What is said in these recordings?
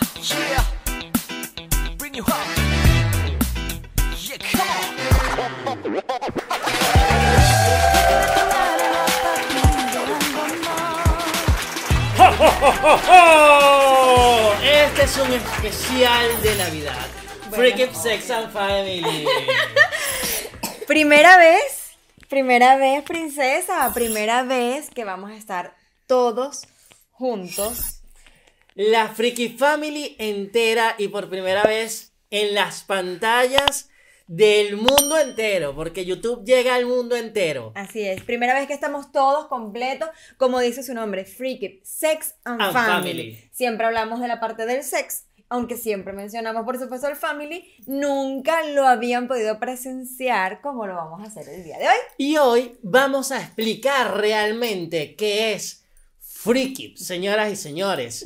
Yeah. Bring you up. Yeah, come on. ¡Jo, jo, jo, jo, jo! Este es un especial de Navidad. Freaky Sex and Family. Primera vez, primera vez, princesa, primera vez que vamos a estar todos juntos. La Freaky Family entera y por primera vez en las pantallas del mundo entero, porque YouTube llega al mundo entero. Así es, primera vez que estamos todos completos, como dice su nombre, Freaky, Sex and, And family. Family. Siempre hablamos de la parte del sex, aunque siempre mencionamos por supuesto el family, nunca lo habían podido presenciar como lo vamos a hacer el día de hoy. Y hoy vamos a explicar realmente qué es Freaky, señoras y señores.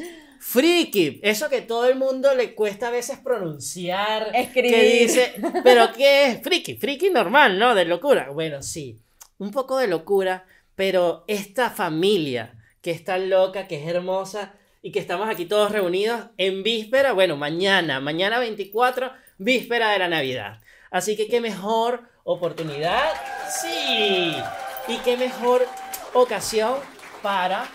Freaky, eso que todo el mundo le cuesta a veces pronunciar, Escribir. que dice, pero ¿qué es Freaky? Freaky normal, ¿no? De locura. Bueno, sí, un poco de locura, pero esta familia que es tan loca, que es hermosa y que estamos aquí todos reunidos en víspera, bueno, mañana, mañana 24, víspera de la Navidad. Así que qué mejor oportunidad, sí, y qué mejor ocasión para,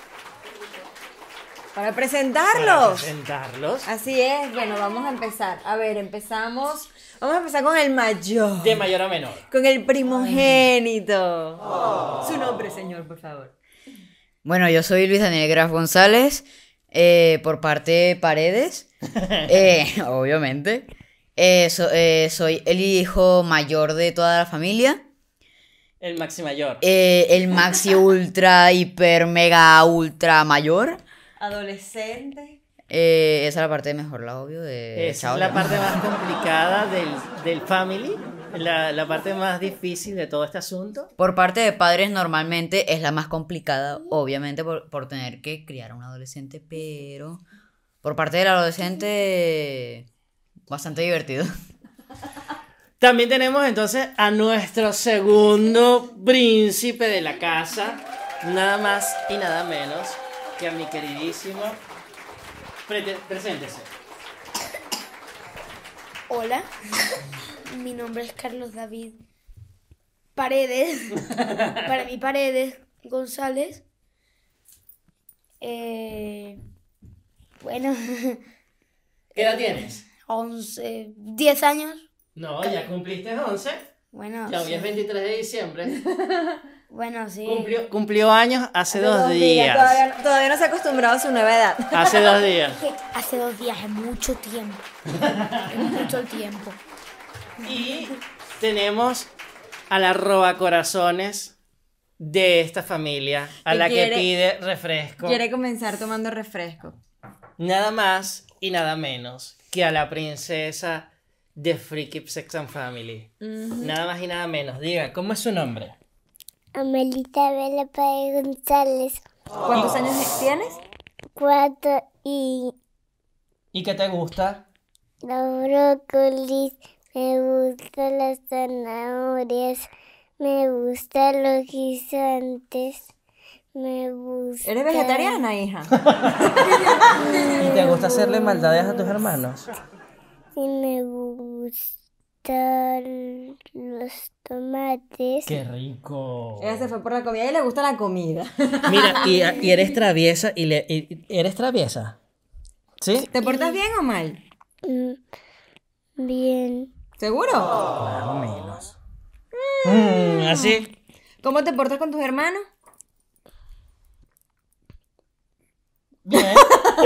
Para para presentarlos. presentarlos. Así es, bueno, vamos a empezar. A ver, empezamos. Vamos a empezar con el mayor. De mayor a menor. Con el primogénito. Su nombre, señor, por favor. Bueno, yo soy Luis Daniel Graf González, eh, por parte de Paredes, eh, obviamente. Eh, so- eh, soy el hijo mayor de toda la familia. El maxi mayor. eh, el maxi ultra, hiper, mega, ultra mayor. Adolescente. Eh, esa es la parte mejor, la obvio, de Esa Chao, es la ya. parte más complicada del, del family, la, la parte más difícil de todo este asunto. Por parte de padres normalmente es la más complicada, obviamente, por, por tener que criar a un adolescente, pero por parte del adolescente, bastante divertido. También tenemos entonces a nuestro segundo príncipe de la casa, nada más y nada menos que a mi queridísimo. Prete- Preséntese. Hola, mi nombre es Carlos David Paredes, para mí Paredes González. Eh, bueno, ¿Qué edad tienes? 11, 10 años. No, ya cumpliste 11. Bueno, Ya hoy sí. es 23 de diciembre. Bueno, sí. Cumplió, cumplió años hace dos días. Todavía, todavía no se ha acostumbrado a su nueva edad. Hace dos días. Hace dos días es mucho tiempo. Es mucho tiempo. Y tenemos a la roba corazones de esta familia, a Que la quiere- que pide refresco. Quiere comenzar tomando refresco. Nada más y nada menos que a la princesa de Freaky Sex and Family. Nada más y nada menos. Diga, ¿cómo es su nombre? Amelita Vela Paez González, ¿Cuántos años tienes? cuatro y ¿Y qué te gusta? los brócolis, me gustan las zanahorias, me gustan los guisantes, me gusta... ¿Eres vegetariana, hija? ¿Y te gusta hacerle maldades a tus hermanos? Y me gustan los tomates. ¡Qué rico! Ella se fue por la comida y le gusta la comida. Mira, y, y eres traviesa y, le, y- eres traviesa. ¿Sí? ¿Te portas bien o mal? Mm, Bien. ¿Seguro? Más o menos. Mm, así. ¿Cómo te portas con tus hermanos? Bien.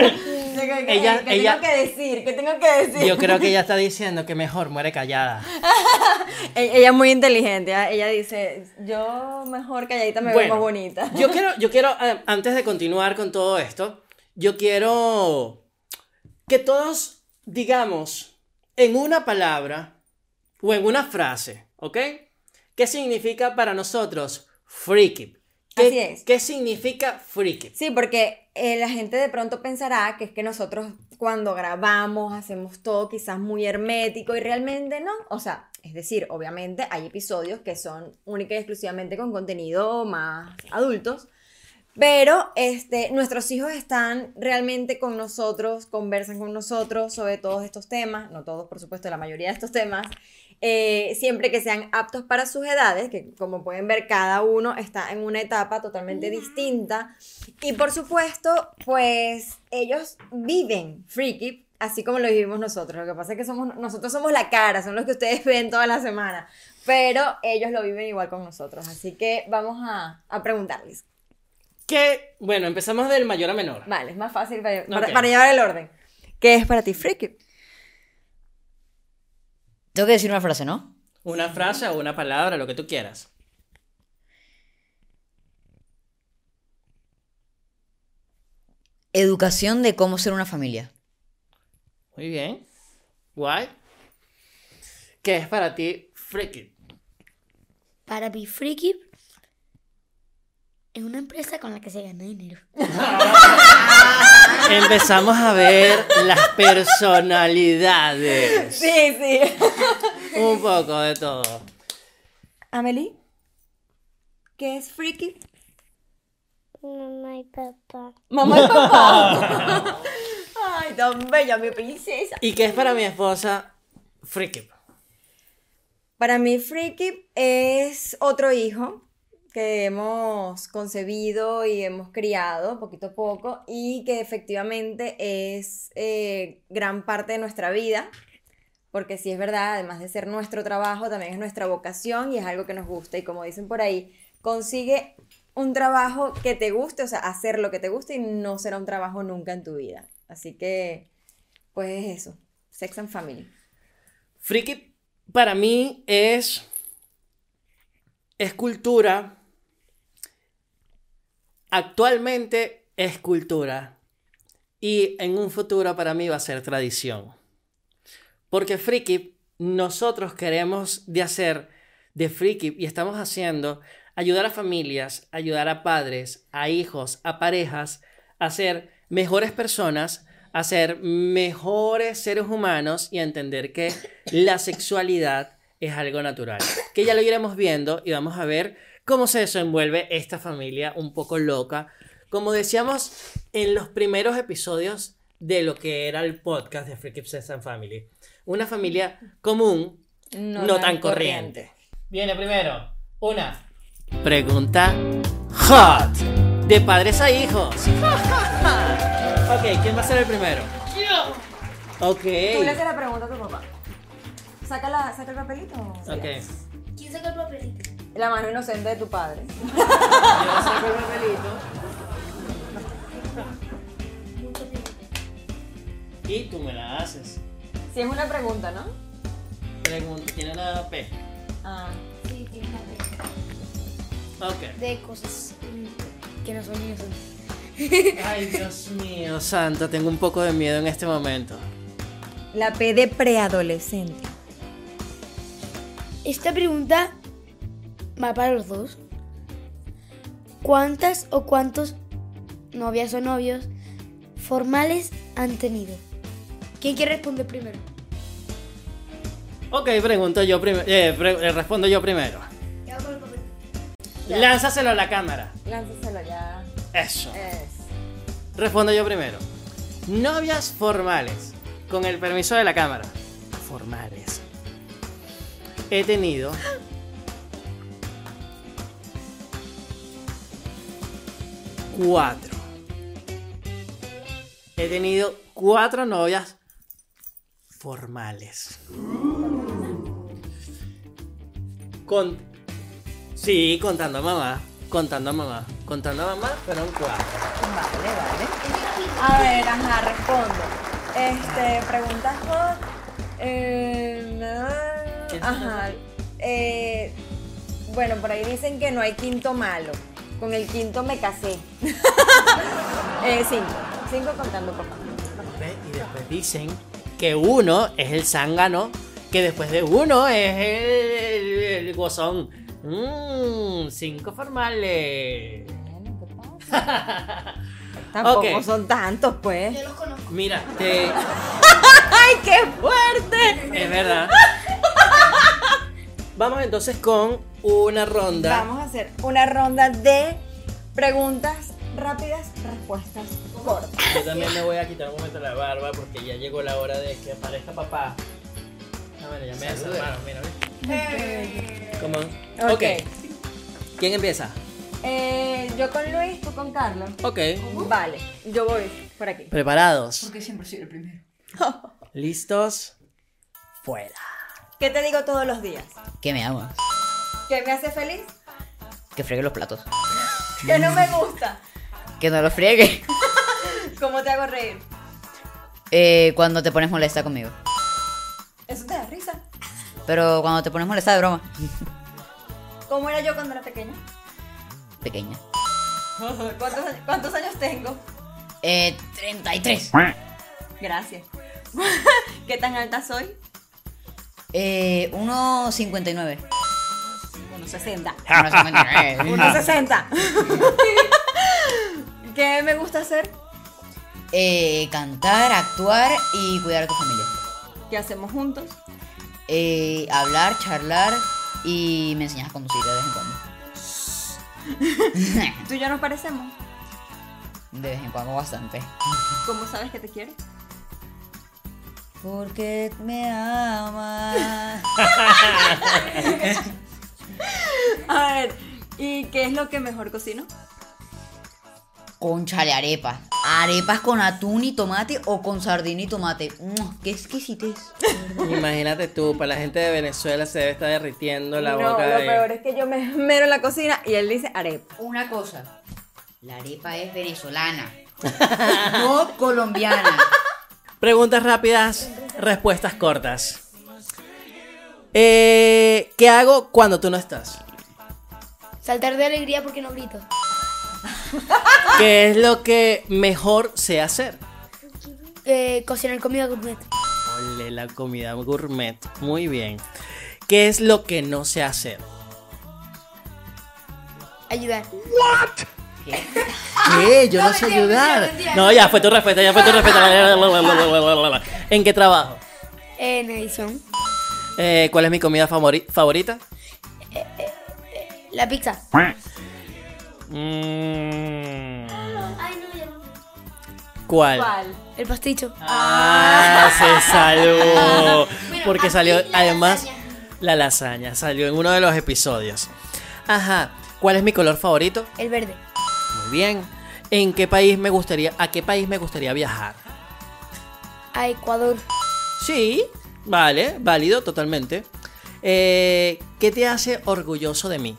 ¿Qué, Ella- qué ella- tengo que decir? ¿Qué tengo que decir? Yo creo que ella está diciendo que mejor muere callada. E- Ella es muy inteligente. ¿ah? Ella dice, yo mejor calladita me veo Bueno, más bonita. Yo quiero, yo quiero, eh, antes de continuar con todo esto, yo quiero que todos digamos en una palabra o en una frase, ¿ok? ¿Qué significa para nosotros freaky? ¿Qué, Así es. ¿Qué significa freaky? Sí, porque eh, la gente de pronto pensará que es que nosotros cuando grabamos hacemos todo quizás muy hermético y realmente no. O sea, es decir, obviamente hay episodios que son única y exclusivamente con contenido más adultos, Pero este, nuestros hijos están realmente con nosotros, conversan con nosotros sobre todos estos temas, no todos, por supuesto, la mayoría de estos temas, eh, siempre que sean aptos para sus edades, que como pueden ver, cada uno está en una etapa totalmente distinta. Y por supuesto, pues ellos viven Freaky, así como lo vivimos nosotros. Lo que pasa es que somos, nosotros somos la cara, son los que ustedes ven toda la semana, pero ellos lo viven igual con nosotros. Así que vamos a, a preguntarles. Que, bueno, empezamos del mayor a menor. Vale, es más fácil para, para- Ok. para llevar el orden. ¿Qué es para ti Freaky? Tengo que decir una frase, ¿no? Una frase o una palabra, lo que tú quieras. Educación de cómo ser una familia. Muy bien. Guay. ¿Qué es para ti freaky? Para mí, Friki es una empresa con la que se gana dinero. Empezamos a ver las personalidades. Sí, sí. Un poco de todo. Amelie, ¿qué es Freaky? Mamá y papá. Mamá y papá. Ay, tan bella mi princesa. ¿Y qué es para mi esposa freaky? Para mí, Freaky es otro hijo que hemos concebido y hemos criado poquito a poco y que efectivamente es eh, gran parte de nuestra vida, porque sí es verdad, además de ser nuestro trabajo, también es nuestra vocación y es algo que nos gusta. Y como dicen por ahí, consigue un trabajo que te guste, o sea, hacer lo que te guste y no será un trabajo nunca en tu vida. Así que, pues es eso, Sex and Family. Friki para mí es es cultura. Actualmente es cultura y en un futuro para mí va a ser tradición. Porque Friki nosotros queremos de hacer de Friki y estamos haciendo ayudar a familias, ayudar a padres, a hijos, a parejas a ser mejores personas, a ser mejores seres humanos y a entender que la sexualidad es algo natural. Que ya lo iremos viendo y vamos a ver cómo se desenvuelve esta familia un poco loca. Como decíamos en los primeros episodios de lo que era el podcast de Freaky Obsessed and Family. Una familia común, no, tan, corriente. Viene primero una pregunta hot de padres a hijos. ok, ¿quién va a ser el primero? Ok. Tú le haces la pregunta a tu papá. Saca, la, saca el papelito. Ok. ¿Quién saca el papelito? La mano inocente de tu padre. Yo saco el papelito. Y tú me la haces. Si es una pregunta, ¿no? Pregunta, ¿tiene la P? Ah. Sí, tiene una vez. Ok. De cosas que no son niños. Ay, Dios mío, santo, tengo un poco de miedo en este momento. La P de preadolescente. Esta pregunta va para los dos. ¿Cuántas o cuántos novias o novios formales han tenido? ¿Quién quiere responder primero? Ok, pregunto yo primero. respondo yo primero. Lánzaselo a la cámara. Lánzaselo ya. Eso. Es. Respondo yo primero. Novias formales. Con el permiso de la cámara. Formales. He tenido. Cuatro. He tenido cuatro novias formales. Con. Sí, contando a mamá. Contando a mamá. Contando a mamá, fueron cuatro. Vale, vale. A ver, ajá, respondo. Este, preguntas hot. Eh, ¿Qué ajá. Eh, bueno, por ahí dicen que no hay quinto malo. Con el quinto me casé. eh, cinco. Cinco contando papá. ¿Ve? Y después dicen que uno es el zángano, que después de uno es el, el gozón. Mmm, cinco formales. Bueno, ¿qué pasa? Tampoco Ok. son tantos, pues. Yo los conozco. Mira, te- ¡Ay, qué fuerte! es verdad. Vamos entonces con una ronda. Vamos a hacer una ronda de preguntas rápidas respuestas cortas. Yo también me voy a quitar un momento la barba porque ya llegó la hora de que aparezca papá. Ah, bueno, ya me desarmaron, mira, mira. Come on. Ok. ok. ¿Quién empieza? Eh, yo con Luis, tú con Carlos. Ok. Vale, yo voy por aquí. ¿Preparados? Porque siempre soy el primero. ¿Listos? Fuera. ¿Qué te digo todos los días? Que me amas. ¿Que me hace feliz? Que friegue los platos. Que no me gusta. Que no los friegue. ¿Cómo te hago reír? Eh, cuando te pones molesta conmigo. Eso te da risa. Pero cuando te pones molesta de broma. ¿Cómo era yo cuando era pequeña? Pequeña. ¿Cuántos, años- cuántos años tengo? Eh, 33. Gracias. ¿Qué tan alta soy? Eh, 1.59. 1,60. 1.59. 1,60. ¿Qué me gusta hacer? Eh, cantar, actuar y cuidar a tu familia. ¿Qué hacemos juntos? Eh, hablar, charlar y me enseñas a conducir de vez en cuando. ¿Tú y yo nos parecemos? De vez en cuando bastante. ¿Cómo sabes que te quiero? Porque me amas. A ver, ¿y qué es lo que mejor cocino? Conchale arepas. Arepas con atún y tomate o con sardina y tomate. ¡Qué exquisitez! Imagínate tú, para la gente de Venezuela se debe estar derritiendo la no, boca lo de... peor es que yo me mero en la cocina y él dice arepa. Una cosa. La arepa es venezolana. no colombiana. Preguntas rápidas, respuestas cortas. Eh, ¿Qué hago cuando tú no estás? Saltar de alegría porque no grito. ¿Qué es lo que mejor sé hacer? Eh, cocinar comida gourmet. Ole, la comida gourmet. Muy bien. ¿Qué es lo que no sé hacer? Ayudar. ¿Qué? Yo no sé ayudar. No, ya fue tu respuesta, ya fue tu respuesta. ¿En qué trabajo? En edición. Eh, ¿Cuál es mi comida favori- favorita? La pizza. Mm, Ay, no, ya no. ¿Cuál? ¿Cuál? El pasticho. Ah, se salvó. Porque salió, la además, lasaña. la lasaña. Salió en uno de los episodios. Ajá. ¿Cuál es mi color favorito? El verde. Muy bien. ¿En qué país me gustaría, a qué país me gustaría viajar? A Ecuador. Sí, vale, válido totalmente. Eh, ¿Qué te hace orgulloso de mí?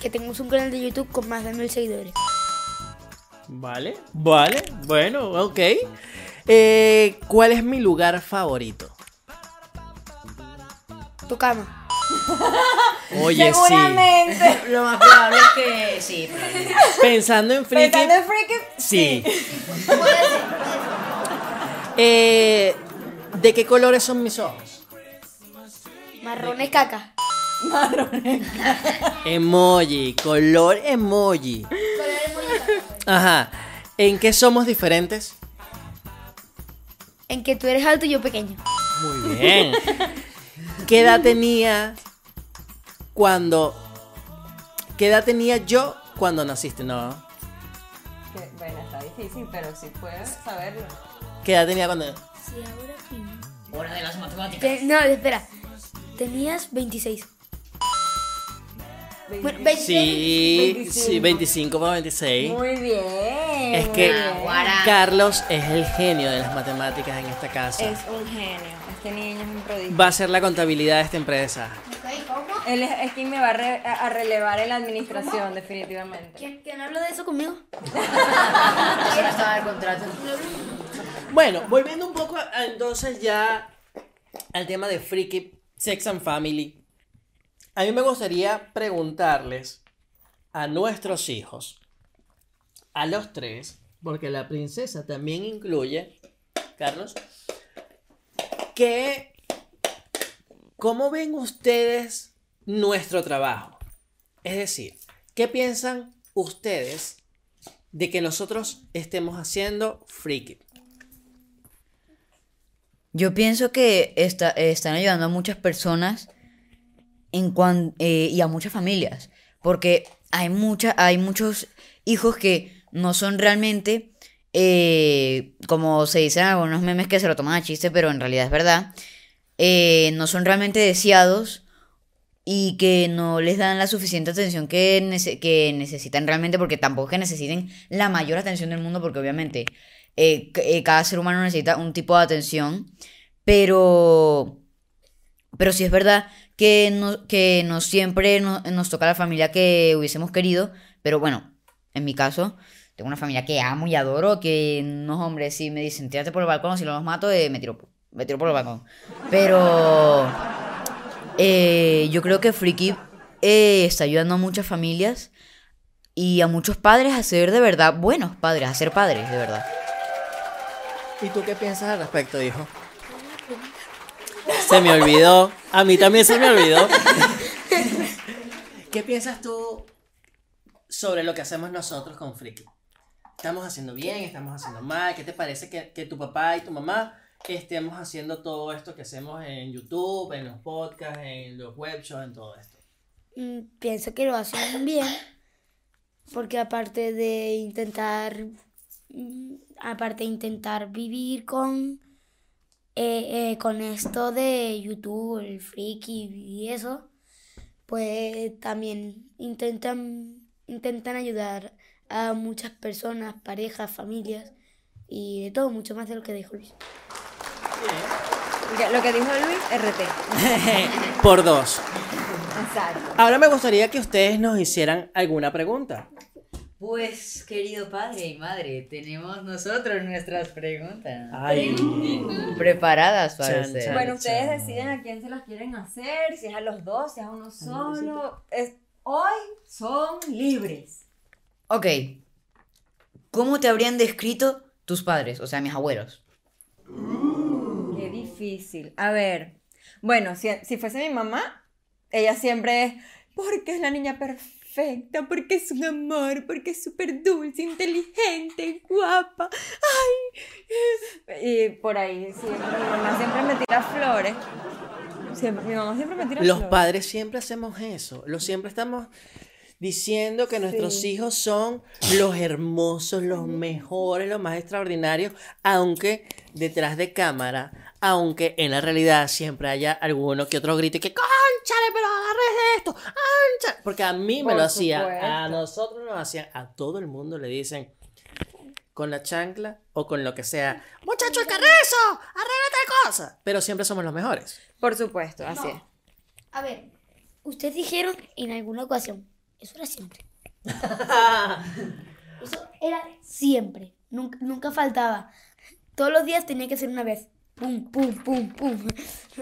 Que tenemos un canal de YouTube con más de mil seguidores. Vale, vale, bueno, ok. Eh, ¿Cuál es mi lugar favorito? Tu cama. Oye, sí. Seguramente. Lo más probable es que sí. probablemente. Pensando en friki. Pensando en freaky. Sí. Eh, ¿De qué colores son mis ojos? Marrones caca. Emoji, color emoji. Ajá. ¿En qué somos diferentes? En que tú eres alto y yo pequeño. Muy bien. ¿Qué edad tenía cuando... ¿Qué edad tenía yo cuando naciste? No. Que, Bueno, está difícil, pero si puedes saberlo. ¿Qué edad tenía cuando... Sí, ahora sí. Hora de las matemáticas. Te- no, espera. Tenías 26. Bueno, 26. Sí, 25. sí, 25 para 26. Muy bien. Es que. Carlos es el genio de las matemáticas en esta casa. Es un genio. Este niño es un prodigio. Va a ser la contabilidad de esta empresa. Él es, es quien me va a, re- a- a relevar en la administración, definitivamente. ¿Quién, quién habla de eso conmigo? El contrato. Bueno, volviendo un poco a- entonces ya al tema de Freaky Sex and Family. A mí me gustaría preguntarles a nuestros hijos, a los tres, porque la princesa también incluye, Carlos, que ¿cómo ven ustedes nuestro trabajo? Es decir, ¿qué piensan ustedes de que nosotros estemos haciendo Freaky? Yo pienso que está- están ayudando a muchas personas en cuan- eh, y a muchas familias. Porque hay, mucha, hay muchos hijos que no son realmente, eh, como se dicen algunos memes que se lo toman a chiste, pero en realidad es verdad, eh, no son realmente deseados y que no les dan la suficiente atención que, nece- que necesitan realmente, porque tampoco es que necesiten la mayor atención del mundo, porque obviamente cada ser humano necesita un tipo de atención, pero, pero sí es verdad que no, que no siempre no- nos toca la familia que hubiésemos querido, pero bueno, en mi caso, tengo una familia que amo y adoro, que no, hombre, si me dicen tírate por el balcón, si no los mato, eh, me tiro, me tiro por el balcón. Pero eh, yo creo que Friki eh, está ayudando a muchas familias y a muchos padres a ser de verdad buenos padres, a ser padres, de verdad. ¿Y tú qué piensas al respecto, hijo? Se me olvidó. A mí también se me olvidó. ¿Qué piensas tú sobre lo que hacemos nosotros con Friki? ¿Estamos haciendo bien? ¿Estamos haciendo mal? ¿Qué te parece que, que tu papá y tu mamá estemos haciendo todo esto que hacemos en YouTube, en los podcasts, en los web shows, en todo esto? Mm, Pienso que lo hacen bien, porque aparte de intentar, mm, aparte de intentar vivir con, eh, eh, con esto de YouTube, el friki y eso, pues también intentan, intentan ayudar a muchas personas, parejas, familias y de todo, mucho más de lo que dijo Luis. Lo que dijo Luis, RT. Por dos. Exacto. Ahora me gustaría que ustedes nos hicieran alguna pregunta. Pues, querido padre y madre, tenemos nosotros nuestras preguntas Ay, preparadas para ustedes. Bueno, ustedes deciden a quién se las quieren hacer, si es a los dos, si es a uno solo. Es- hoy son libres. Ok. ¿Cómo te habrían descrito tus padres, o sea, mis abuelos? Qué difícil. A ver, bueno, si, si fuese mi mamá, ella siempre es, porque es la niña perfecta, porque es un amor, porque es súper dulce, inteligente, guapa. Ay. Y por ahí siempre, mi mamá siempre me tira flores. Siempre, mi mamá siempre me tira Los flores. padres siempre hacemos eso. Los siempre estamos diciendo que nuestros Sí. hijos son los hermosos, los mejores, los más extraordinarios, aunque detrás de cámara, aunque en la realidad siempre haya alguno que otro grite que ¡Cónchale, pero agarres esto! ¡Cónchale! Porque a mí me Por lo hacían, a supuesto. nosotros nos hacían, a todo el mundo le dicen con la chancla o con lo que sea, muchacho el carrizo, arregla tal cosa. Pero siempre somos los mejores. Por supuesto, así es. A ver, ustedes dijeron en alguna ocasión, eso era siempre. Eso era siempre, nunca, nunca faltaba. Todos los días tenía que ser una vez. Pum, pum, pum, pum.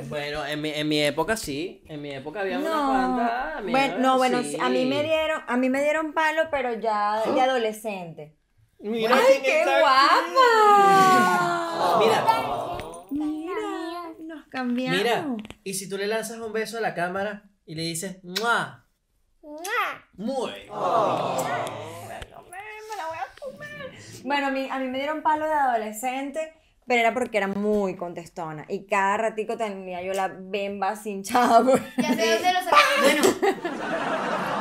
Bueno, en mi, en mi época sí, en mi época había unas No, amigas, bueno, no, bueno, sí. a mí me dieron, a mí me dieron palo, pero ya de adolescente. Mira ¡Ay, qué guapa! Mira, Mira, nos cambiamos. mira, y si tú le lanzas un beso a la cámara y le dices ¡Mua! Muy. Bueno, a mí, a mí me dieron palo de adolescente, pero era porque era muy contestona. Y cada ratico tenía yo la bemba así hinchada. por- Ya sé dónde lo. Bueno,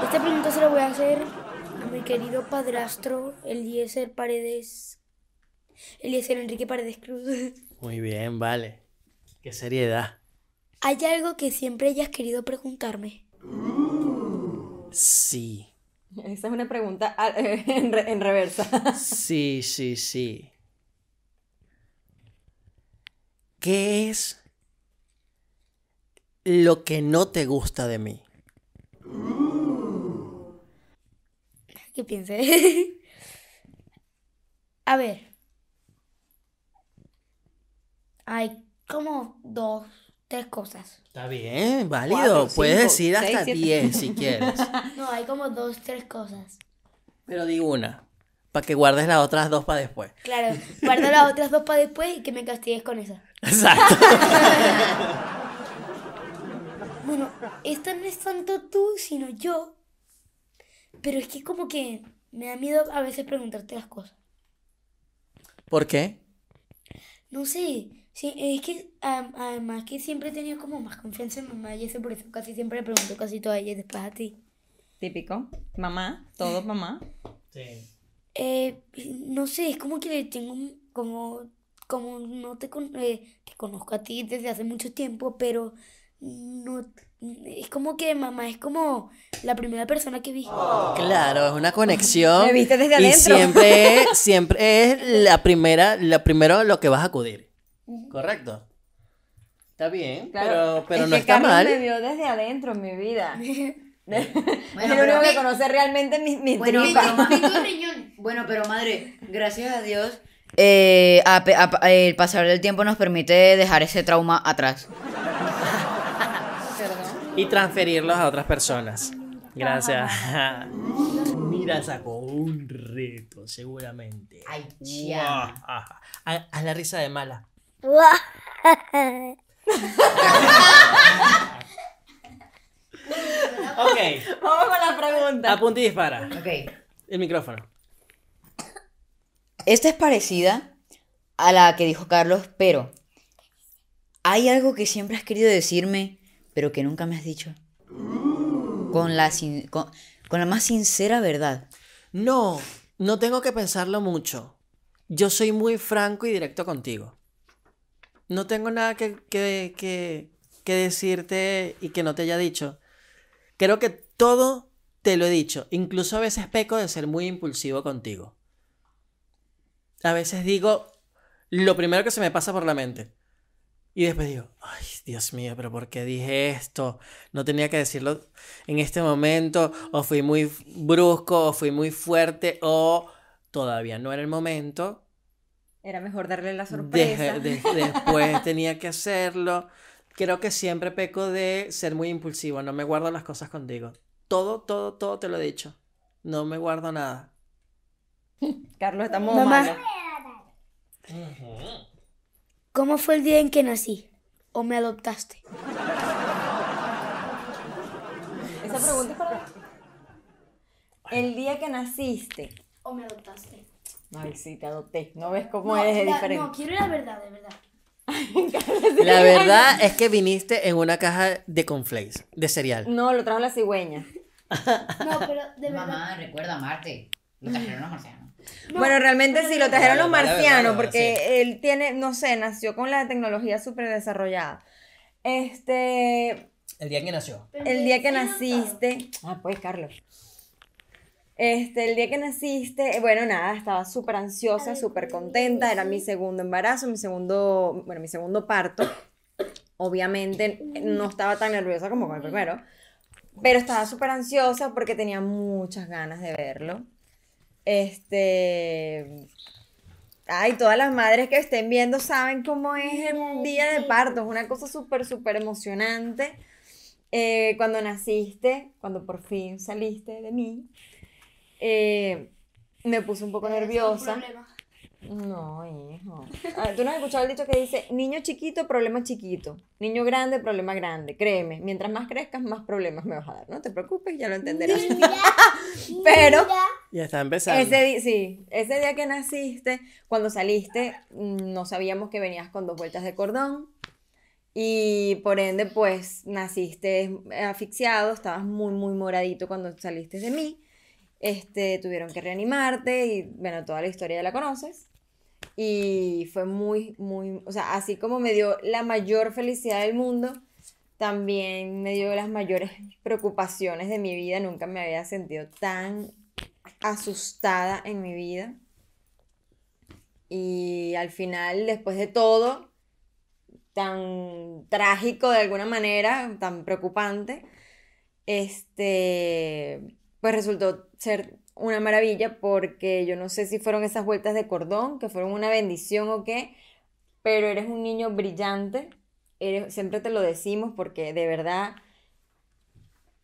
esta pregunta se la voy a hacer a mi querido padrastro, Eliezer Paredes. Eliezer Enrique Paredes Cruz. Muy bien, vale. Qué seriedad. ¿Hay algo que siempre hayas querido preguntarme? Sí. Esa es una pregunta ah, en, re- en reversa. Sí, sí, sí. ¿Qué es lo que no te gusta de mí? ¿Qué piense? A ver. Hay como dos, tres cosas. Está bien, válido. Cuatro, Puedes cinco, decir seis, hasta siete. 10 si quieres. No, hay como dos, tres cosas. Pero di una, para que guardes las otras dos para después. Claro, guarda las otras dos para después y que me castigues con esa. Exacto. Bueno, esta no es tanto tú, sino yo. Pero es que como que me da miedo a veces preguntarte las cosas. ¿Por qué? No sé, sí, es que además que siempre he tenido como más confianza en mamá y eso por eso casi siempre le pregunto casi todo a ella y después a ti. Típico. Mamá, todo mamá. Sí. Eh, no sé, es como que le tengo un- como, como no te, con- eh, te conozco a ti desde hace mucho tiempo, pero no, es como que mamá es como la primera persona que vi. Claro, es una conexión. Me viste desde y adentro. siempre, siempre es la primera, la primero a lo que vas a acudir. ¿Correcto? Está bien, pero, pero es no que está Carlos mal. me vio desde adentro en mi vida. es el Bueno, único que conoce realmente mis, mis Bueno, tripas. pero, bueno, pero madre, gracias a Dios, eh, a a el pasar del tiempo nos permite dejar ese trauma atrás. Perdón. Y transferirlos a otras personas. Gracias. Mira, sacó un reto, seguramente. Ay. Haz haz la risa de mala. Ok, Vamos con la pregunta. apunta y dispara. Ok. El micrófono. Esta es parecida a la que dijo Carlos, pero hay algo que siempre has querido decirme, pero que nunca me has dicho. Con la, sin- con, con la más sincera verdad. No, no tengo que pensarlo mucho. Yo soy muy franco y directo contigo. No tengo nada que, que, que, que decirte y que no te haya dicho. Creo que todo te lo he dicho. Incluso a veces peco de ser muy impulsivo contigo. A veces digo lo primero que se me pasa por la mente. Y después digo, ay, Dios mío, pero ¿por qué dije esto? No tenía que decirlo en este momento, o fui muy brusco, o fui muy fuerte, o todavía no era el momento. Era mejor darle la sorpresa. de- después tenía que hacerlo. Creo que siempre peco de ser muy impulsivo, no me guardo las cosas contigo. Todo, todo, todo te lo he dicho. No me guardo nada. Carlos está muy Mamá. malo. ¿Cómo fue el día en que nací? ¿O me adoptaste? Esa pregunta es para. El día que naciste. ¿O me adoptaste? Ay, sí, te adopté. ¿No ves cómo eres de diferente? no, quiero la verdad, de verdad. La verdad es que viniste en una caja de conflakes, de cereal. No, lo trajo la cigüeña. No, pero de verdad. Mamá, recuerda amarte. Lo trajeron los marcianos. bueno, realmente sí, lo trajeron los marcianos, porque sí. él tiene, no sé, nació con la tecnología súper desarrollada. Este, El día que nació. el día que naciste. Ah, pues, Carlos. Este, el día que naciste, eh, bueno, nada, estaba súper ansiosa, súper contenta. Era mi segundo embarazo, mi segundo, bueno, mi segundo parto. Obviamente no estaba tan nerviosa como con el primero, pero estaba súper ansiosa porque tenía muchas ganas de verlo. Este. Ay, todas las madres que estén viendo saben cómo es el día de parto. Es una cosa súper, súper emocionante. Eh, cuando naciste, cuando por fin saliste de mí, eh, me puse un poco nerviosa. No, hijo. Ah, Tú no has escuchado el dicho que dice, niño chiquito, problema chiquito. Niño grande, problema grande. Créeme, mientras más crezcas, más problemas me vas a dar. No te preocupes, ya lo entenderás. Pero Ya está empezando. ese día, sí, ese día que naciste, cuando saliste, mm, no sabíamos que venías con dos vueltas de cordón. Y por ende, pues naciste asfixiado, estabas muy, muy moradito cuando saliste de mí. Este, tuvieron que reanimarte y bueno, toda la historia ya la conoces. Y fue muy, muy, o sea, así como me dio la mayor felicidad del mundo, también me dio las mayores preocupaciones de mi vida. Nunca me había sentido tan asustada en mi vida. Y al final, después de todo, tan trágico de alguna manera, tan preocupante, este, pues resultó ser una maravilla porque yo no sé si fueron esas vueltas de cordón, que fueron una bendición o qué, pero eres un niño brillante, eres, siempre te lo decimos porque de verdad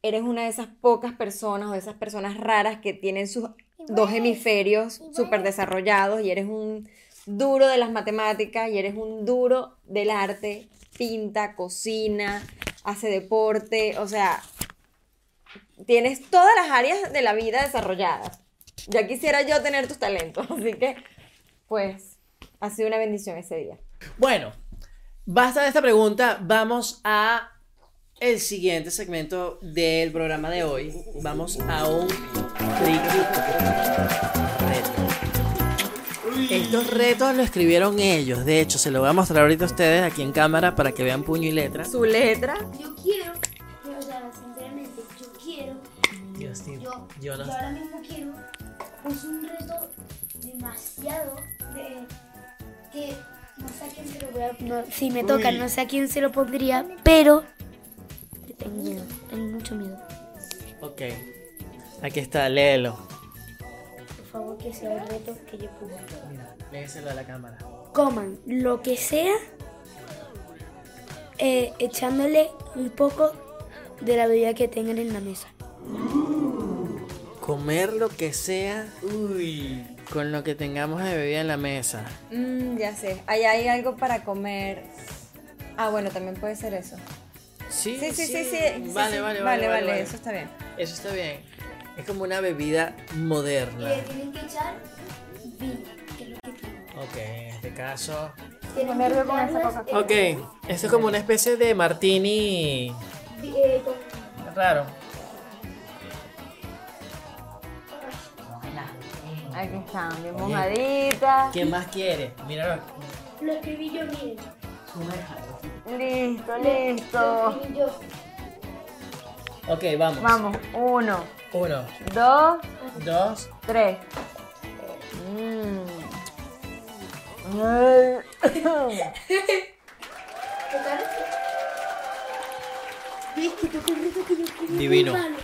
eres una de esas pocas personas o de esas personas raras que tienen sus dos hemisferios súper desarrollados y eres un duro de las matemáticas y eres un duro del arte, pinta, cocina, hace deporte, o sea, tienes todas las áreas de la vida desarrolladas. Ya quisiera yo tener tus talentos, así que, pues, ha sido una bendición ese día. Bueno, basta de esta pregunta. Vamos a el siguiente segmento del programa de hoy. Vamos a un friki reto. Estos retos lo escribieron ellos. De hecho, se lo voy a mostrar ahorita a ustedes aquí en cámara para que vean puño y letra. Su letra. Yo quiero, Yo, no ahora mismo quiero, pues un reto demasiado de que no sé a quién se lo voy a no, si me toca, no sé a quién se lo pondría, pero tengo miedo, tengo mucho miedo. Ok. Aquí está, léelo. Por favor, que sea el reto que yo ponga. Mira, léeselo a la cámara. Coman lo que sea, eh, echándole un poco de la bebida que tengan en la mesa. Comer lo que sea con lo que tengamos de bebida en la mesa. Mm, ya sé. Ahí hay algo para comer. Ah, bueno, también puede ser eso. Sí, Sí, sí, sí, sí. sí, Vale, sí. vale, vale, Vale, vale, vale. eso está bien. Eso está bien. Es como una bebida moderna. tienen que echar vino, que es lo que tienen. Ok, en este caso. Que echarlas, eh, Ok, esto es como una especie de martini eh, con- raro. Aquí están, bien mojaditas. ¿Quién más quiere? Míralo. Lo escribí yo, miren. Listo, Lo listo. escribí yo. Ok, vamos. Vamos, uno, Uno, dos, dos. tres. Mm. Ay. ¿Ves que toca un reto que yo escribí Divino. muy malo?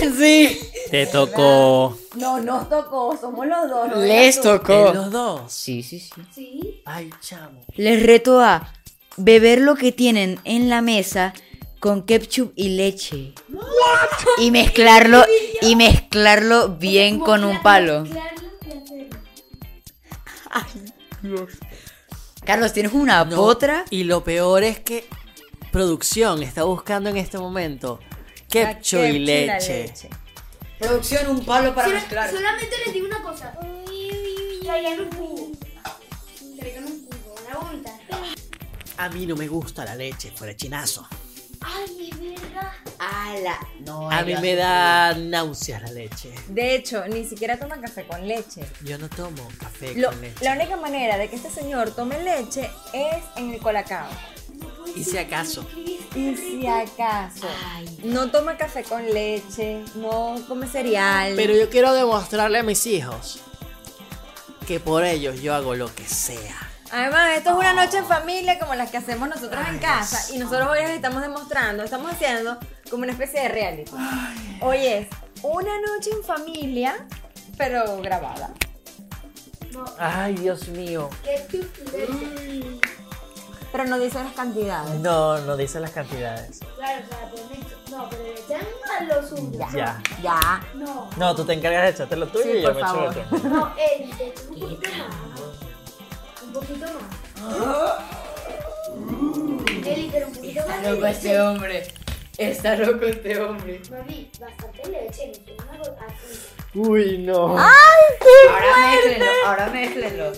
Sí. Te tocó. No, nos tocó, somos los dos. no Les tocó. ¿En los dos? Sí, sí, sí. Sí. Ay, chamo. Les reto a beber lo que tienen en la mesa con ketchup y leche. Y mezclarlo y mezclarlo bien con un palo. Mezclarlo y hacerlo. Carlos, ¿tienes una No, potra? Y lo peor es que producción está buscando en este momento Ketchup y la leche. Producción, un palo para Sola- solamente les digo una cosa. Traigan un cubo. Traigan un cubo. Van a vomitar. A mí no me gusta la leche, fuera chinazo. Ay, es verdad. Ala, no. A mí me da náuseas la leche. De hecho, ni siquiera toma café con leche. Yo no tomo café Lo- con leche. la única manera de que este señor tome leche es en el colacao. Y si acaso. Y si acaso no toma café con leche, no come cereal. Pero yo quiero demostrarle a mis hijos que por ellos yo hago lo que sea. Además, esto es una noche en familia como las que hacemos nosotros en casa. Y nosotros hoy les estamos demostrando, estamos haciendo como una especie de reality. Hoy es una noche en familia, pero grabada. Ay, Dios mío. Leche. Pero no dice las cantidades. No, no dice las cantidades. Claro, o sea, pues No, pero echan a lo suyo. Ya. Ya. No. No, tú te encargas de echarte lo tuyo Sí, y yo por me echo lo favor. tuyo. No, él te echa un poquito más. Un poquito más. Él pero un poquito más. de loco leche. este hombre. Está loco este hombre. Mami, bastante leche, no tiene una gota así. Uy, no. Ahora mézclenlo, ahora mézclenlo.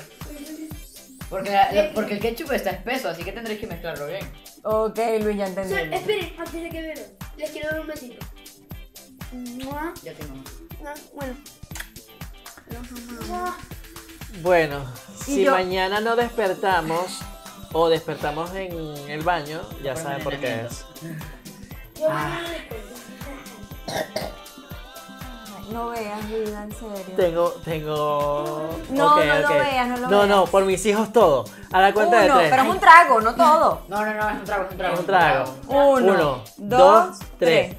Porque, la- la- porque el ketchup está espeso, así que tendréis que mezclarlo bien. Ok, Luis, ya O sea, entendí. esperen, antes de que beban, les quiero dar un besito. Mua, Ya tengo. mua, Bueno. Mua. Bueno, Y si yo- mañana no despertamos o despertamos en el baño, ya Por saben por qué es. Yo mañana después. No veas, vida, en serio. Tengo, tengo. No, ok, no lo veas, no lo No, no, veas. por mis hijos todo. A la cuenta Uno, de tres. pero es un trago, no todo. No, no, no, es un trago, es un trago. Un trago. Uno, Uno, dos, dos, tres.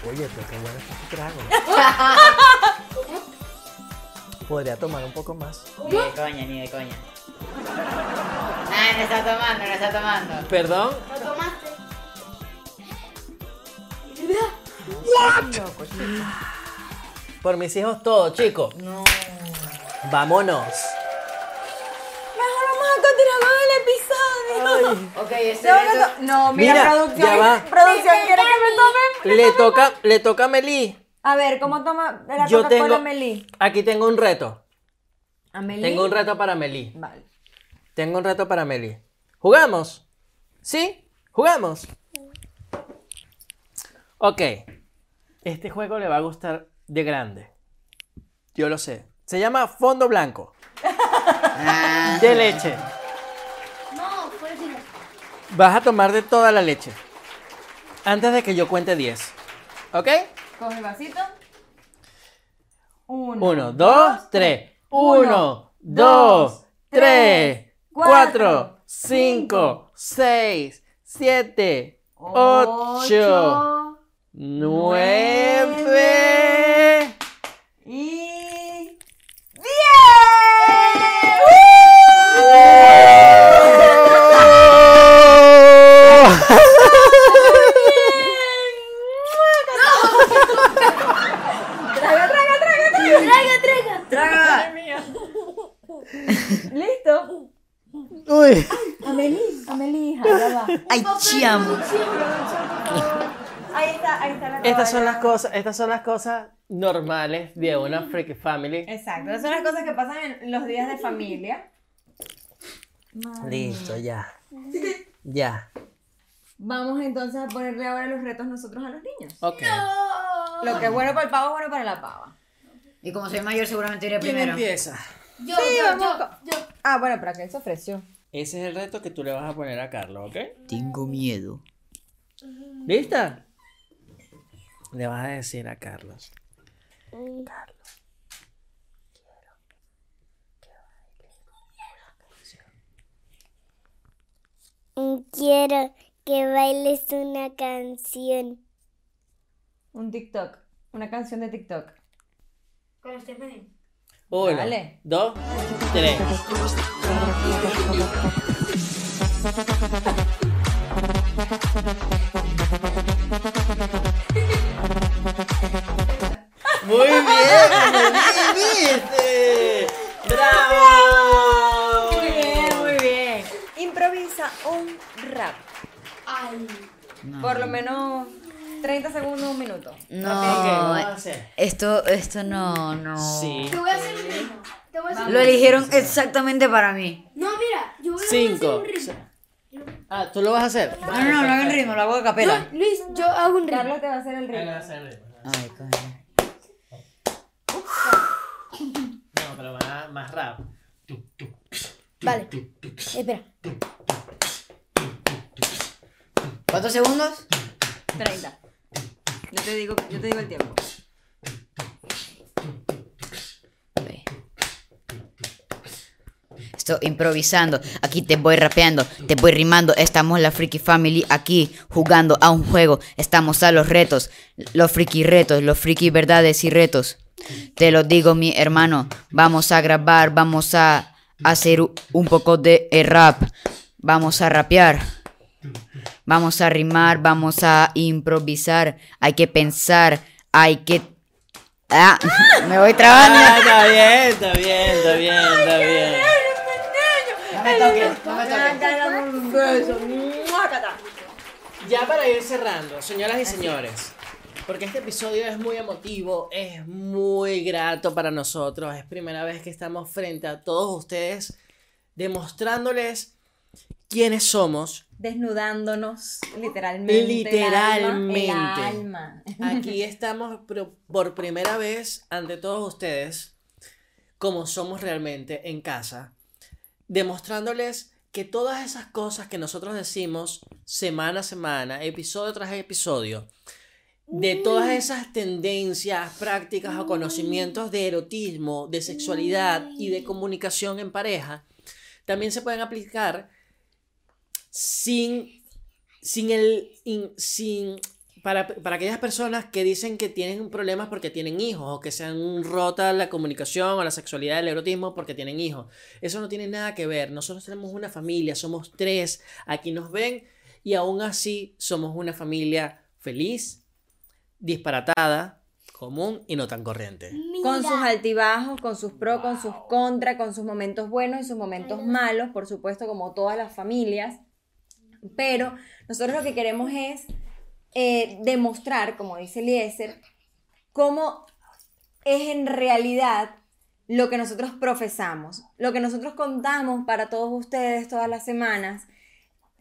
No. Oye, pero qué bueno está este trago. Podría tomar un poco más. Ni de coña, ni de coña. Ah, no está tomando, no está tomando. Perdón. ¿Lo tomaste? Por mis hijos todo, chicos. No. Vámonos. Mejor vamos a continuar con el episodio. Ok, Tengo que reto- to- No, mira, Mira, producción. ya va. Producción, ¿quiere que me tomen? Le toca, le toca a Meli. A ver, ¿cómo toma la Yo Coca-Cola tengo, Amelie? aquí tengo un reto. ¿Amelie? Tengo un reto para Meli. Vale. Tengo un reto para Meli. ¿Jugamos? ¿Sí? ¿Jugamos? Ok. Este juego le va a gustar de grande. Yo lo sé. Se llama Fondo Blanco. Ah, De leche. No, de Vas a tomar de toda la leche. Antes de que yo cuente 10. ¿Ok? Coge el vasito. Uno, Uno, dos, tres. Uno, dos, tres, 4, 5, 6, 7, 8, 9. Cosas, estas son las cosas normales de una freaky family. Exacto, esas son las cosas que pasan en los días de familia. Listo, ya. Ya. Vamos entonces a ponerle ahora los retos nosotros a los niños. Ok. Lo que es bueno para el pavo es bueno para la pava. Y como soy mayor, seguramente iré ¿Quién primero. empieza? Yo, Sí, yo, vamos yo, con- yo. Ah, bueno, para que él se ofreció. Ese es el reto que tú le vas a poner a Carlos, ¿ok? Tengo miedo. ¿Lista? Le vas a decir a Carlos. Quiero que bailes una canción. Un TikTok. Una canción de TikTok. Estés medio. Uno, Dale. dos, tres. Muy bien, ¿viste? ¡Bravo! Muy bien, muy bien. Improvisa un rap. Ay. Por lo menos 30 segundos, un minuto. No, a hacer. esto, esto no, no. Sí. Te voy a hacer un ritmo. Te voy a hacer Lo eligieron exactamente para mí. No, mira, yo voy a Cinco. hacer un ritmo. Ah, ¿tú lo vas a hacer? No, no, no, no hagan ritmo, lo hago a capela. Luis, yo hago un ritmo. Carlos te va a hacer el Él ritmo. va a hacer el ritmo. Ay, coño. Pero más, más rap. Vale. Espera. ¿Cuántos segundos? 30. Yo te digo, yo te digo el tiempo. Estoy improvisando, aquí te voy rapeando, te voy rimando, estamos la Freaky Family aquí jugando a un juego, estamos a los retos, los freaky retos, los freaky verdades y retos. Te lo digo mi hermano, vamos a grabar, vamos a hacer un poco de eh, rap, vamos a rapear. Vamos a rimar, vamos a improvisar, hay que pensar, hay que... Ah, me voy trabando. Ah, está bien, está bien, está bien, está bien. No me toques, no me Ah. Muácata. Ya para ir cerrando, señoras y señores, porque este episodio es muy emotivo, es muy grato para nosotros, es primera vez que estamos frente a todos ustedes demostrándoles quiénes somos. Desnudándonos, literalmente. Literalmente. El alma. el alma. Aquí estamos por primera vez ante todos ustedes, como somos realmente en casa, demostrándoles que todas esas cosas que nosotros decimos semana a semana, episodio tras episodio, de todas esas tendencias, prácticas o conocimientos de erotismo, de sexualidad y de comunicación en pareja, también se pueden aplicar sin, sin el, in- sin, para, para aquellas personas que dicen que tienen problemas porque tienen hijos o que se han rota la comunicación o la sexualidad del erotismo porque tienen hijos. Eso no tiene nada que ver. Nosotros tenemos una familia, somos tres, aquí nos ven y aún así somos una familia feliz, disparatada, común y no tan corriente. Con sus altibajos, con sus pros, con sus contras, con sus momentos buenos y sus momentos malos, por supuesto, como todas las familias, Pero nosotros lo que queremos es eh, demostrar, como dice Eliezer, cómo es en realidad lo que nosotros profesamos, lo que nosotros contamos para todos ustedes todas las semanas.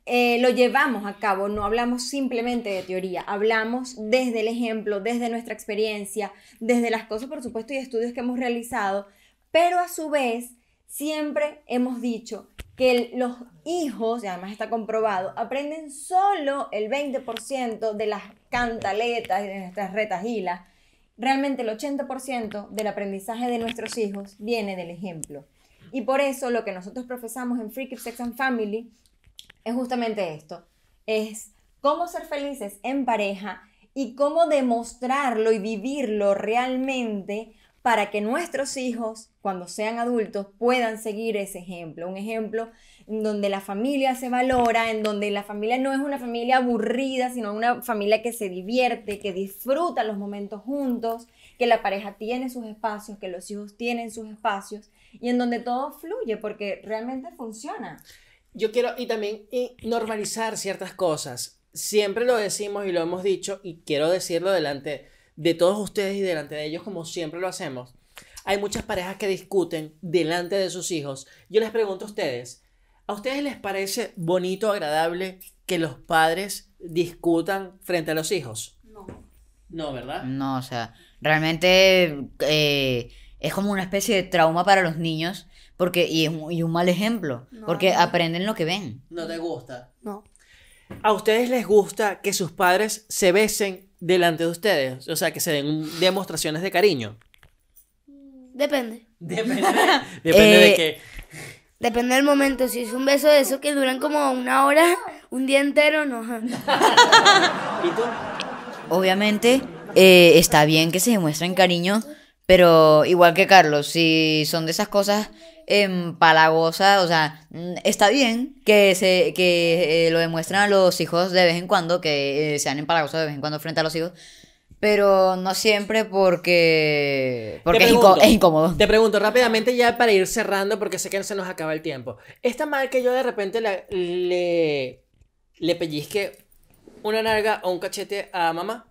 Eh, lo llevamos a cabo, no hablamos simplemente de teoría, hablamos desde el ejemplo, desde nuestra experiencia, desde las cosas, por supuesto, y estudios que hemos realizado, pero a su vez siempre hemos dicho que los hijos, y además está comprobado, aprenden solo el 20% de las cantaletas y de nuestras retahilas. Realmente el 80% del aprendizaje de nuestros hijos viene del ejemplo. Y por eso lo que nosotros profesamos en Free Keep Sex and Family es justamente esto. Es cómo ser felices en pareja y cómo demostrarlo y vivirlo realmente para que nuestros hijos, cuando sean adultos, puedan seguir ese ejemplo. Un ejemplo en donde la familia se valora, en donde la familia no es una familia aburrida, sino una familia que se divierte, que disfruta los momentos juntos, que la pareja tiene sus espacios, que los hijos tienen sus espacios y en donde todo fluye porque realmente funciona. Yo quiero, y también y normalizar ciertas cosas. Siempre lo decimos y lo hemos dicho, y quiero decirlo delante de todos ustedes y delante de ellos, como siempre lo hacemos. Hay muchas parejas que discuten delante de sus hijos. Yo les pregunto a ustedes, ¿a ustedes les parece bonito, agradable que los padres discutan frente a los hijos? No. No, ¿verdad? No, o sea, realmente eh, es como una especie de trauma para los niños porque y, es un- y un mal ejemplo, No. porque aprenden lo que ven. No te gusta. No. ¿A ustedes les gusta que sus padres se besen delante de ustedes? O sea, que se den demostraciones de cariño. Depende. Depende, depende de Eh, que... Depende del momento. Si es un beso de esos que duran como una hora, un día entero, no. ¿Y tú? Obviamente eh, está bien que se demuestren cariño, pero igual que Carlos, si son de esas cosas empalagosas, o sea, mm, está bien que se que eh, lo demuestren a los hijos de vez en cuando, que eh, sean empalagosos de vez en cuando frente a los hijos, pero no siempre porque porque es, pregunto, incó- es incómodo. Te pregunto rápidamente ya para ir cerrando porque sé que se nos acaba el tiempo. ¿Está mal que yo de repente le, le, le pellizque una narga o un cachete a mamá?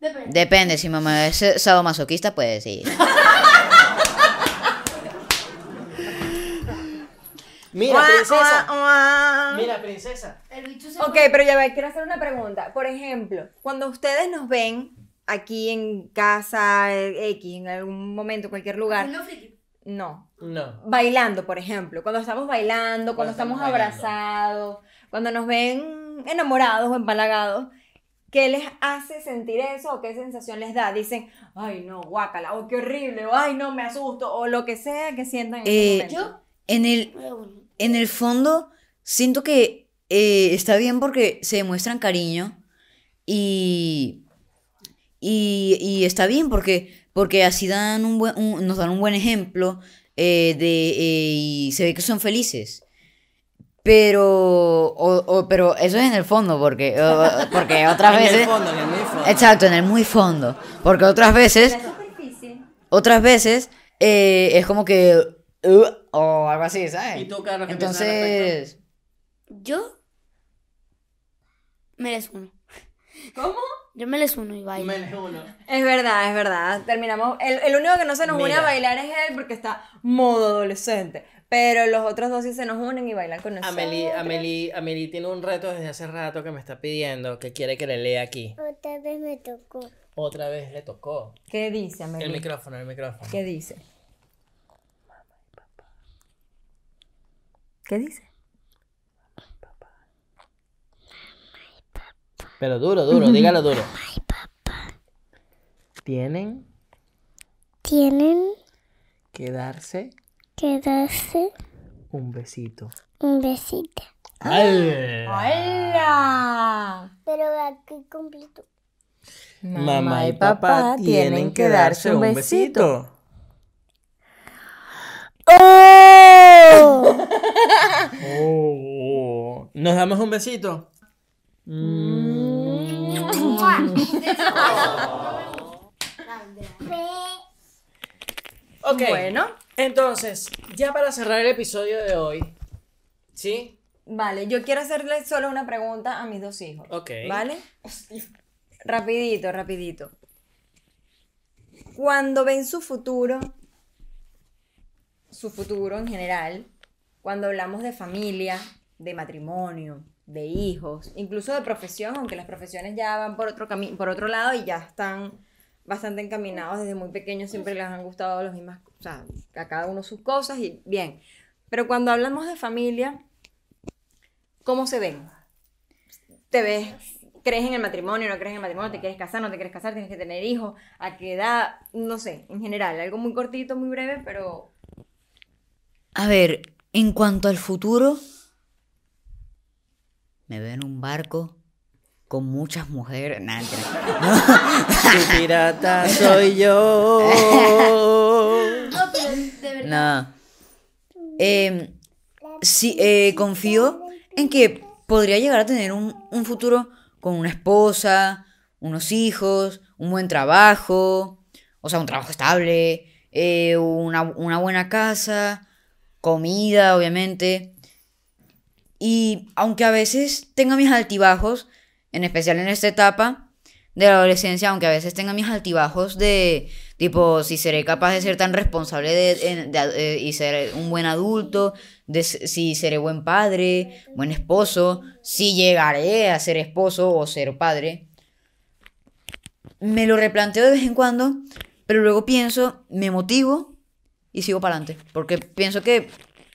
Depende. Depende, si mamá es sadomasoquista, pues sí. Mira, princesa. Mira, princesa. El bicho se Ok, pero ya va, quiero hacer una pregunta. Por ejemplo, cuando ustedes nos ven aquí en casa, eh, X, en algún momento, cualquier lugar, friki. no. No. Bailando, por ejemplo, cuando estamos bailando, cuando, Cuando estamos, estamos bailando. abrazados, cuando nos ven enamorados o empalagados, ¿qué les hace sentir eso o qué sensación les da? Dicen, ay no, guácala, o qué horrible, o ay no, me asusto, o lo que sea que sientan en Eh, ese momento. En el. En el fondo, siento que eh, está bien porque se demuestran cariño y, y, y está bien porque, porque así dan un buen, un- nos dan un buen ejemplo eh, de, eh, y se ve que son felices. Pero, o- o- pero eso es en el fondo, porque, o- porque otras En el veces... fondo, en el muy fondo. Exacto, en el muy fondo. Porque otras veces otras veces eh, es como que... uh, o algo así, ¿sabes? ¿Y tú, Carlos, qué piensas al? Entonces... Yo me les uno. ¿Cómo? Yo me les uno y bailo. Menos uno. Es verdad, es verdad. Terminamos. El, el único que no se nos une a bailar es él porque está modo adolescente. Pero los otros dos sí se nos unen y bailan con nosotros. Amelie, Amelie, Amelie tiene un reto desde hace rato que me está pidiendo, que quiere que le lea aquí. Otra vez me tocó. Otra vez le tocó. ¿Qué dice Amelie? El micrófono, el micrófono. ¿Qué dice? ¿Qué dice? Pero duro, duro, dígalo duro. Tienen Tienen que darse que darse un besito. un besito. ¡Hola! Pero aquí completo. Mamá y papá tienen que darse un besito. ¡Oh! Oh, ¿Nos damos un besito? Ok. Bueno, Entonces, ya para cerrar el episodio de hoy, ¿sí? Vale, yo quiero hacerle solo una pregunta a mis dos hijos. Ok. ¿Vale? Rapidito, rapidito. Cuando ven su futuro, su futuro en general, cuando hablamos de familia, de matrimonio, de hijos, incluso de profesión, aunque las profesiones ya van por otro cami- por otro lado y ya están bastante encaminados desde muy pequeños, siempre les han gustado las mismas, o sea, a cada uno sus cosas y bien. Pero cuando hablamos de familia, ¿cómo se ven? ¿Te ves? ¿Crees en el matrimonio? ¿No crees en el matrimonio? ¿Te quieres casar? ¿No te quieres casar? ¿Tienes que tener hijos? ¿A qué edad? No sé, en general, algo muy cortito, muy breve, pero A ver, en cuanto al futuro, me veo en un barco con muchas mujeres. Mentira. Tu pirata soy yo. No, pero de verdad. No. Eh, sí, eh, confío en que podría llegar a tener un, un futuro con una esposa, unos hijos, un buen trabajo, o sea, un trabajo estable, eh, una, una buena casa, comida, obviamente. Y aunque a veces tenga mis altibajos, en especial en esta etapa de la adolescencia, aunque a veces tenga mis altibajos de tipo si seré capaz de ser tan responsable de, eh, y ser un buen adulto, si seré buen padre, buen esposo, si llegaré a ser esposo o ser padre. Me lo replanteo de vez en cuando, pero luego pienso, me motivo y sigo para adelante, porque pienso que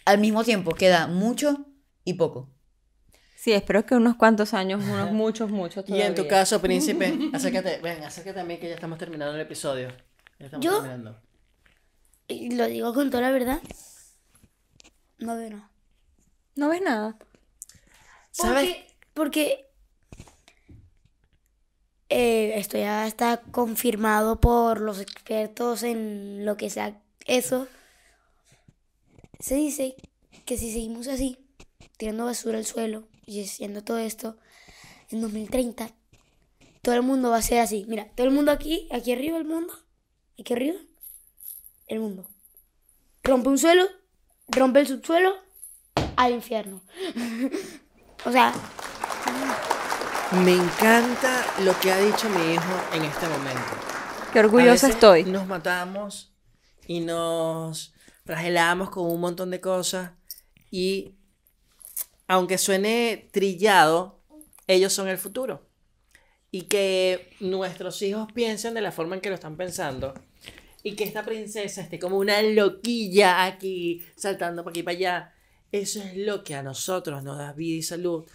al mismo tiempo queda mucho y poco. sí, espero que unos cuantos años, unos muchos, muchos Y en tu todavía. caso, príncipe, acércate, ven, acércate a mí que ya estamos terminando el episodio. Ya estamos ¿Yo? terminando. Y lo digo con toda la verdad. No veo nada. ¿No ves nada? ¿Sabes? Porque, porque eh, esto ya está confirmado por los expertos en lo que sea eso. Se dice que si seguimos así, tirando basura al suelo y haciendo todo esto, en 2030, todo el mundo va a ser así. Mira, todo el mundo aquí, aquí arriba el mundo, aquí arriba, el mundo. Rompe un suelo, rompe el subsuelo, al infierno. o sea, Me encanta lo que ha dicho mi hijo en este momento. Qué orgullosa estoy. Nos matamos y nos flagelamos con un montón de cosas y aunque suene trillado, ellos son el futuro. Y que nuestros hijos piensen de la forma en que lo están pensando. Y que esta princesa esté como una loquilla aquí, saltando para aquí y para allá. Eso es lo que a nosotros nos da vida y salud.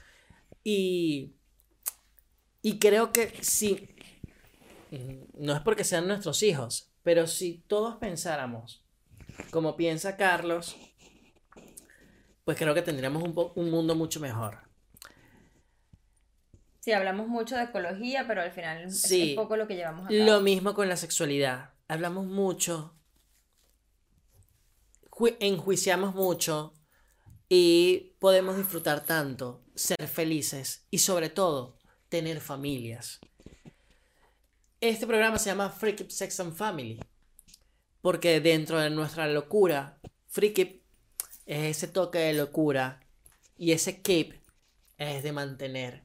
Y, y creo que sí, no es porque sean nuestros hijos, pero si todos pensáramos como piensa Carlos, pues creo que tendríamos un, un mundo mucho mejor. Sí, hablamos mucho de ecología, pero al final es- Sí. es poco lo que llevamos a cabo. Lo mismo con la sexualidad. Hablamos mucho, ju- enjuiciamos mucho y podemos disfrutar tanto, ser felices y sobre todo tener familias. Este programa se llama Freaky Sex and Family porque dentro de nuestra locura, Freaky es ese toque de locura y ese keep es de mantener.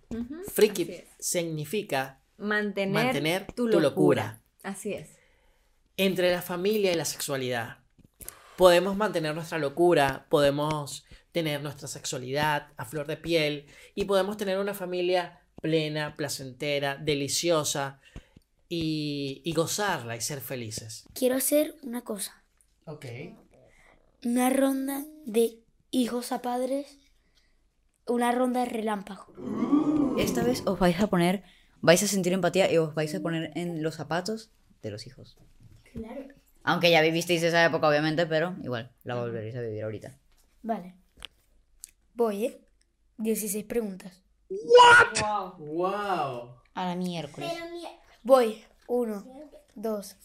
Freaky así es. significa Mantener, Mantener tu tu locura. locura. Así es. entre la familia y la sexualidad. Podemos mantener nuestra locura, podemos tener nuestra sexualidad a flor de piel y podemos tener una familia plena, placentera, deliciosa y, y gozarla y ser felices. quiero hacer una cosa. Ok. Una ronda de hijos a padres. Una ronda de relámpago. Esta vez os vais a poner, vais a sentir empatía y os vais a poner en los zapatos de los hijos. Claro. Aunque ya vivisteis esa época, obviamente, pero igual la volveréis a vivir ahorita. Vale. Voy, ¿eh? 16 preguntas. ¡Wow! A la miércoles. Voy. Uno, dos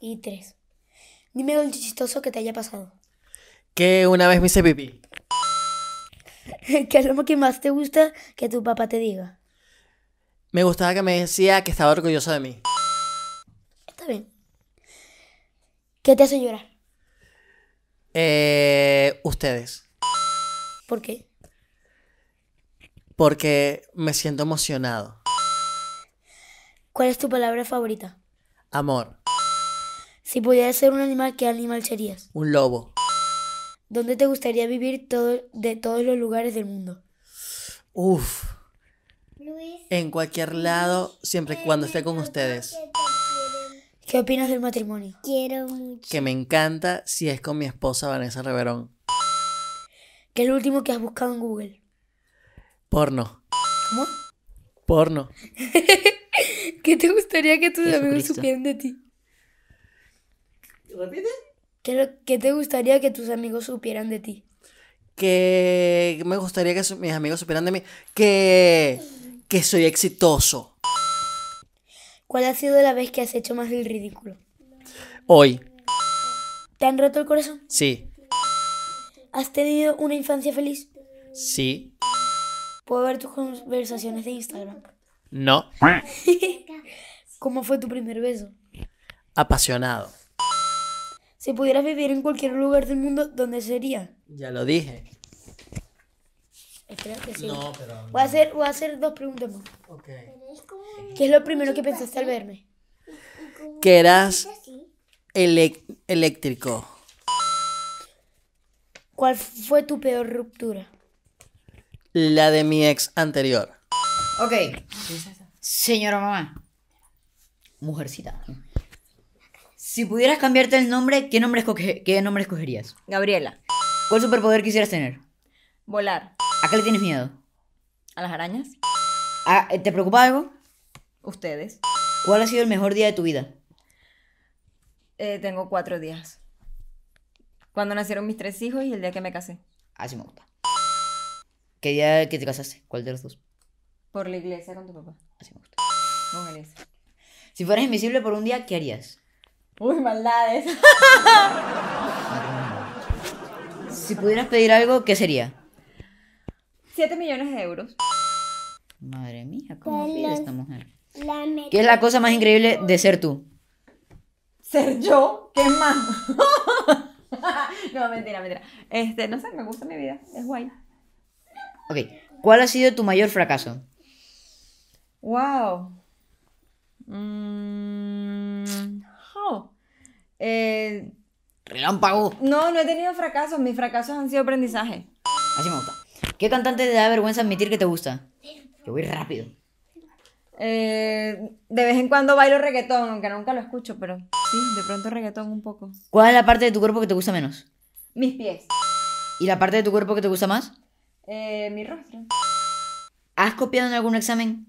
y tres. Dime algo chistoso que te haya pasado. Que una vez me hice pipí. ¿Qué es lo que más te gusta que tu papá te diga? Me gustaba que me decía que estaba orgulloso de mí. Está bien. ¿Qué te hace llorar? Eh, ustedes. ¿Por qué? Porque me siento emocionado. ¿Cuál es tu palabra favorita? Amor, Si pudieras ser un animal, ¿qué animal serías? un lobo. ¿Dónde te gustaría vivir todo, de todos los lugares del mundo? Uf, Luis, en cualquier lado, siempre y cuando esté con ustedes. ¿Qué opinas del matrimonio? quiero mucho. Que me encanta si es con mi esposa Vanessa Reverón. ¿Qué es lo último que has buscado en Google? Porno. ¿Cómo? Porno. ¿Qué te gustaría que tus amigos supieran de ti? ¿Repite? ¿Qué, qué te gustaría que tus amigos supieran de ti? Que me gustaría que mis amigos supieran de mí. Que, que soy exitoso. ¿Cuál ha sido la vez que has hecho más el ridículo? Hoy, ¿Te han roto el corazón? sí, ¿Has tenido una infancia feliz? sí, Puedo ver tus conversaciones de Instagram. No, ¿Cómo fue tu primer beso? apasionado. Si pudieras vivir en cualquier lugar del mundo, ¿dónde sería? Ya lo dije. Espera que sí. No, pero. Voy a hacer, voy a hacer dos preguntas más. Ok. ¿Qué es lo primero que pensaste al verme? Que eras elec- eléctrico. ¿Cuál fue tu peor ruptura? La de mi ex anterior. Ok. Señora mamá. Mujercita. Si pudieras cambiarte el nombre, ¿qué nombre, escoge- qué nombre escogerías? Gabriela, ¿Cuál superpoder quisieras tener? volar. ¿A qué le tienes miedo? ¿A las arañas? Ah, ¿Te preocupa algo? Ustedes. ¿Cuál ha sido el mejor día de tu vida? Eh, tengo cuatro días. Cuando nacieron mis tres hijos y el día que me casé. Así me gusta. ¿Qué día que te casaste? ¿Cuál de los dos? Por la iglesia con tu papá. Así me gusta. Con. Si fueras invisible por un día, ¿qué harías? Uy, maldades. Si pudieras pedir algo, ¿qué sería? Siete millones de euros. Madre mía, ¿cómo pide esta mujer? ¿Qué es la cosa más increíble de ser tú? ¿Ser yo? ¿Qué más? no, mentira, mentira. Este, no sé, me gusta mi vida. Es guay. Ok. ¿Cuál ha sido tu mayor fracaso? Wow. Mm, oh. Eh, Relámpago. no, no he tenido fracasos. Mis fracasos han sido aprendizaje. Así me gusta. ¿Qué cantante te da vergüenza admitir que te gusta? Yo voy rápido. Eh, de vez en cuando bailo reggaetón, aunque nunca lo escucho, pero sí, de pronto reggaetón un poco. ¿Cuál es la parte de tu cuerpo que te gusta menos? Mis pies. ¿Y la parte de tu cuerpo que te gusta más? Eh, mi rostro. ¿Has copiado en algún examen?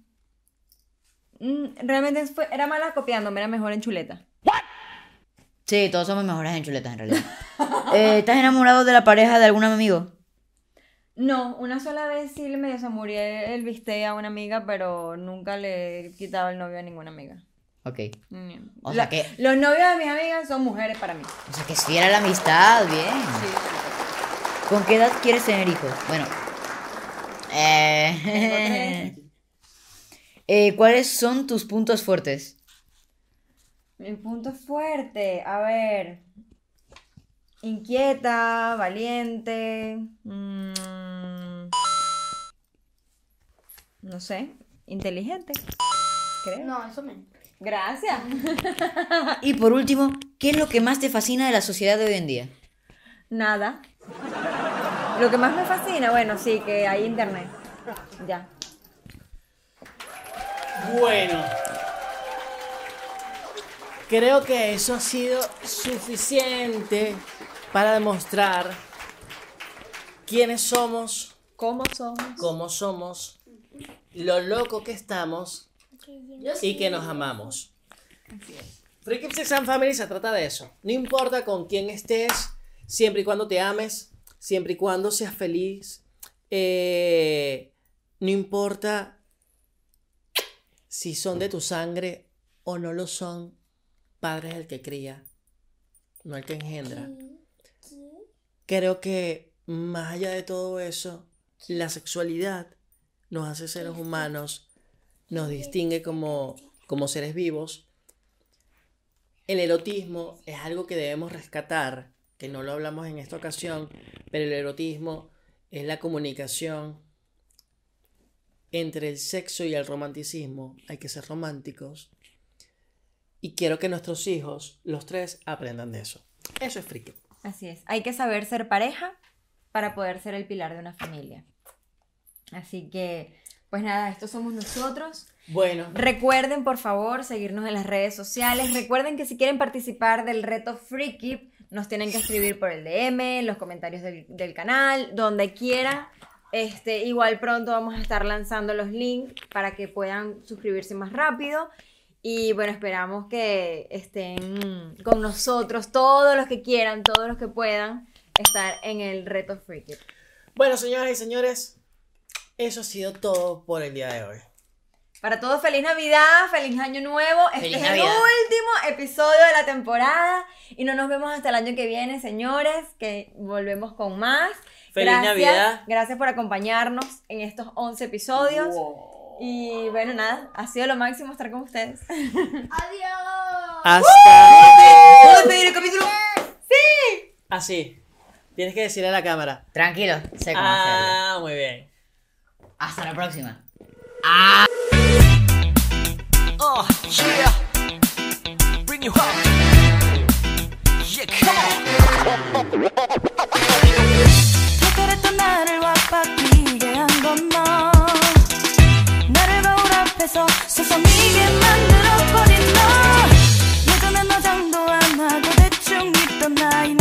Mm, realmente fue- era mala copiándome, era mejor en chuleta. Sí, todos somos mejores en chuletas en realidad. Eh, ¿Estás enamorado de la pareja de algún amigo? No, una sola vez sí le medio zamurié el bistec a una amiga, pero nunca le he quitado el novio a ninguna amiga. Ok. Mm. O sea La- que- Los novios de mis amigas son mujeres para mí. O sea, que es fiel a la amistad, bien. ¿Con qué edad quieres tener hijos? Bueno. Eh, eh, ¿Cuáles son tus puntos fuertes? Mi punto fuerte, a ver. Inquieta, valiente. mm, no sé, inteligente. Creo. No, eso menos. Gracias. Y por último, ¿qué es lo que más te fascina de la sociedad de hoy en día? Nada. Lo que más me fascina, bueno, sí, que hay internet. Ya. Bueno. Creo que eso ha sido suficiente para demostrar quiénes somos, ¿Cómo somos? cómo somos, lo loco que estamos y que nos amamos. Freaky Sex and Family se trata de eso. No importa con quién estés, siempre y cuando te ames, siempre y cuando seas feliz. eh, no importa si son de tu sangre o no lo son, padre es el que cría, no el que engendra. Creo que más allá de todo eso, la sexualidad nos hace seres humanos, nos distingue como, como seres vivos. El erotismo es algo que debemos rescatar, que no lo hablamos en esta ocasión, pero el erotismo es la comunicación entre el sexo y el romanticismo hay que ser románticos. Y quiero que nuestros hijos, los tres, aprendan de eso. Eso es friki. Así es. Hay que saber ser pareja para poder ser el pilar de una familia. Así que, pues nada, estos somos nosotros. Bueno, Recuerden, por favor, seguirnos en las redes sociales. Recuerden que si quieren participar del reto Free Keep, nos tienen que escribir por el DM, los comentarios del, del canal, donde quieran. Este, igual pronto vamos a estar lanzando los links para que puedan suscribirse más rápido. Y bueno, esperamos que estén con nosotros, todos los que quieran, todos los que puedan estar en el reto Free Keep. bueno, señoras y señores, eso ha sido todo por el día de hoy. Para todos, feliz Navidad, feliz Año Nuevo. Este Feliz es Navidad. el último episodio de la temporada y no nos vemos hasta el año que viene, señores, que volvemos con más. Feliz Gracias, Navidad. Gracias por acompañarnos en estos 11 episodios. Y bueno, nada, ha sido lo máximo estar con ustedes. Hasta. ¿Puedo despedir el capítulo? Así. Tienes que decirle a la cámara. Tranquilo, sé cómo hacerlo. Ah, muy bien. Hasta la próxima. Yeah. Bring you home. Yeah, come on. 바뀌게 한 건 너 나를 거울 앞에서 서성이게 만들어버린 너. 예전엔 너장도 안 하고 대충 믿던 나인